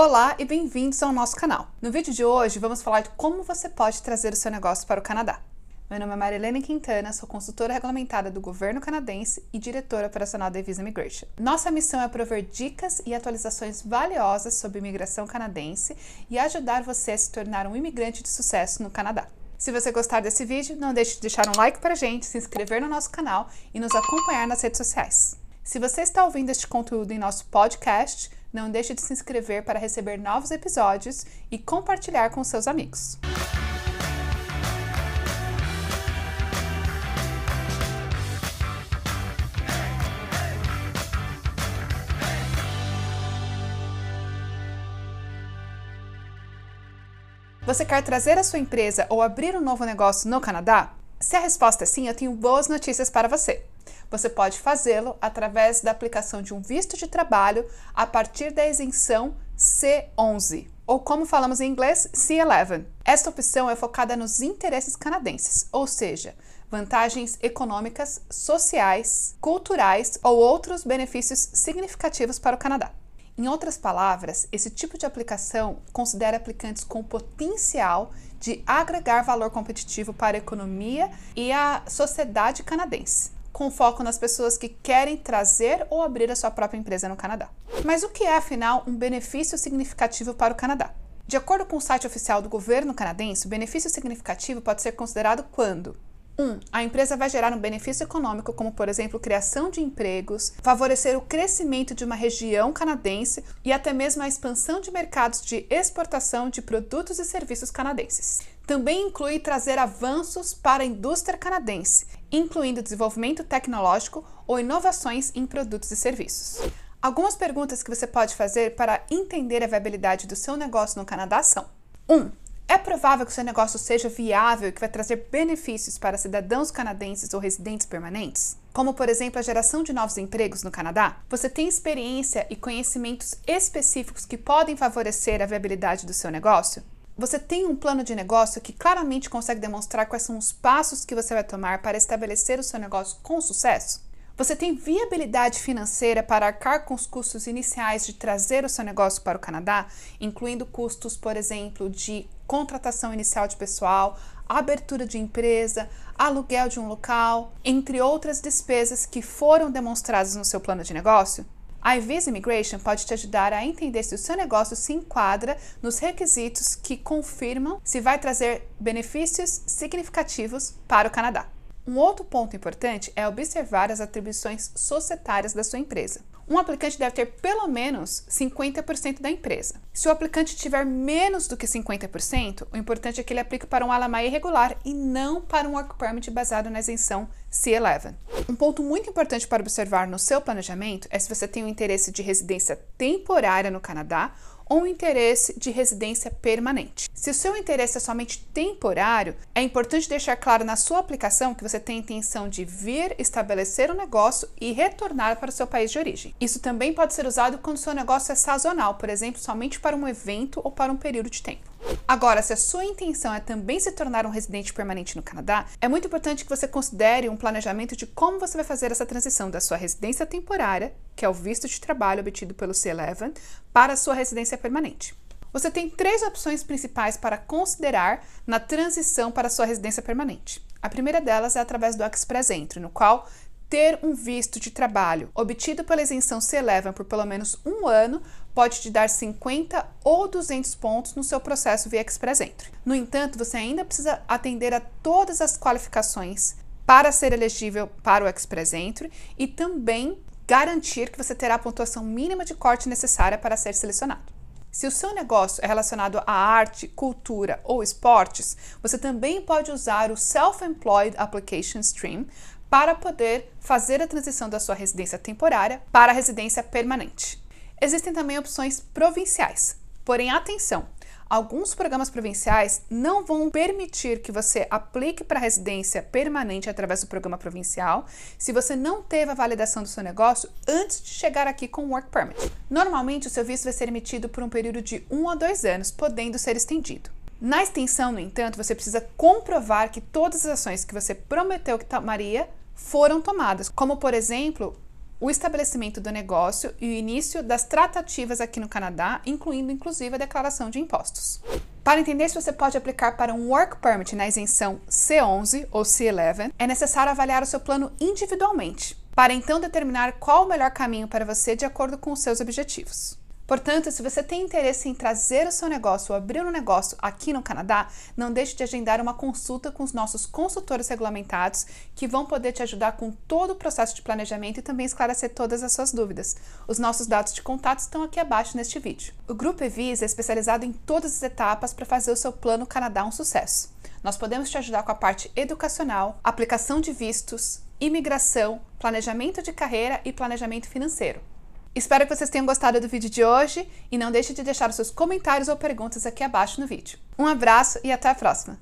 Olá e bem-vindos ao nosso canal. No vídeo de hoje vamos falar de como você pode trazer o seu negócio para o Canadá. Meu nome é Marilene Quintana, sou consultora regulamentada do governo canadense e diretora operacional da Visa Immigration. Nossa missão é prover dicas e atualizações valiosas sobre imigração canadense e ajudar você a se tornar um imigrante de sucesso no Canadá. Se você gostar desse vídeo, não deixe de deixar um like para a gente, se inscrever no nosso canal e nos acompanhar nas redes sociais. Se você está ouvindo este conteúdo em nosso podcast, não deixe de se inscrever para receber novos episódios e compartilhar com seus amigos. Você quer trazer a sua empresa ou abrir um novo negócio no Canadá? Se a resposta é sim, eu tenho boas notícias para você. Você pode fazê-lo através da aplicação de um visto de trabalho a partir da isenção C11, ou como falamos em inglês, C11. Esta opção é focada nos interesses canadenses, ou seja, vantagens econômicas, sociais, culturais ou outros benefícios significativos para o Canadá. Em outras palavras, esse tipo de aplicação considera aplicantes com potencial de agregar valor competitivo para a economia e a sociedade canadense com foco nas pessoas que querem trazer ou abrir a sua própria empresa no Canadá. Mas o que é, afinal, um benefício significativo para o Canadá? De acordo com o site oficial do governo canadense, o benefício significativo pode ser considerado quando 1. Um, a empresa vai gerar um benefício econômico, como por exemplo criação de empregos, favorecer o crescimento de uma região canadense e até mesmo a expansão de mercados de exportação de produtos e serviços canadenses. Também inclui trazer avanços para a indústria canadense, incluindo desenvolvimento tecnológico ou inovações em produtos e serviços. Algumas perguntas que você pode fazer para entender a viabilidade do seu negócio no Canadá são: 1. Um, é provável que o seu negócio seja viável e que vai trazer benefícios para cidadãos canadenses ou residentes permanentes? Como, por exemplo, a geração de novos empregos no Canadá? Você tem experiência e conhecimentos específicos que podem favorecer a viabilidade do seu negócio? Você tem um plano de negócio que claramente consegue demonstrar quais são os passos que você vai tomar para estabelecer o seu negócio com sucesso? Você tem viabilidade financeira para arcar com os custos iniciais de trazer o seu negócio para o Canadá, incluindo custos, por exemplo, de contratação inicial de pessoal, abertura de empresa, aluguel de um local, entre outras despesas que foram demonstradas no seu plano de negócio? A iVisa Immigration pode te ajudar a entender se o seu negócio se enquadra nos requisitos que confirmam se vai trazer benefícios significativos para o Canadá. Um outro ponto importante é observar as atribuições societárias da sua empresa. Um aplicante deve ter pelo menos 50% da empresa. Se o aplicante tiver menos do que 50%, o importante é que ele aplique para um LMA irregular e não para um Work Permit baseado na isenção C11. Um ponto muito importante para observar no seu planejamento é se você tem um interesse de residência temporária no Canadá ou interesse de residência permanente. Se o seu interesse é somente temporário, é importante deixar claro na sua aplicação que você tem a intenção de vir estabelecer um negócio e retornar para o seu país de origem. Isso também pode ser usado quando seu negócio é sazonal, por exemplo, somente para um evento ou para um período de tempo. Agora, se a sua intenção é também se tornar um residente permanente no Canadá, é muito importante que você considere um planejamento de como você vai fazer essa transição da sua residência temporária, que é o visto de trabalho obtido pelo C11, para a sua residência permanente. Você tem três opções principais para considerar na transição para a sua residência permanente. A primeira delas é através do Express Entry, no qual ter um visto de trabalho obtido pela isenção C11 por pelo menos um ano pode te dar 50 ou 200 pontos no seu processo via Express Entry. No entanto, você ainda precisa atender a todas as qualificações para ser elegível para o Express Entry e também garantir que você terá a pontuação mínima de corte necessária para ser selecionado. Se o seu negócio é relacionado à arte, cultura ou esportes, você também pode usar o Self-Employed Application Stream para poder fazer a transição da sua residência temporária para a residência permanente. Existem também opções provinciais. Porém, atenção! Alguns programas provinciais não vão permitir que você aplique para residência permanente através do programa provincial se você não teve a validação do seu negócio antes de chegar aqui com o Work Permit. Normalmente, o seu visto vai ser emitido por um período de um a dois anos, podendo ser estendido. Na extensão, no entanto, você precisa comprovar que todas as ações que você prometeu que tomaria foram tomadas, como por exemplo, o estabelecimento do negócio e o início das tratativas aqui no Canadá, incluindo inclusive a declaração de impostos. Para entender se você pode aplicar para um Work Permit na isenção C11 ou C11, é necessário avaliar o seu plano individualmente, para então determinar qual o melhor caminho para você de acordo com os seus objetivos. Portanto, se você tem interesse em trazer o seu negócio ou abrir um negócio aqui no Canadá, não deixe de agendar uma consulta com os nossos consultores regulamentados que vão poder te ajudar com todo o processo de planejamento e também esclarecer todas as suas dúvidas. Os nossos dados de contato estão aqui abaixo neste vídeo. O Grupo Evisa é especializado em todas as etapas para fazer o seu plano Canadá um sucesso. Nós podemos te ajudar com a parte educacional, aplicação de vistos, imigração, planejamento de carreira e planejamento financeiro. Espero que vocês tenham gostado do vídeo de hoje e não deixe de deixar seus comentários ou perguntas aqui abaixo no vídeo. Um abraço e até a próxima!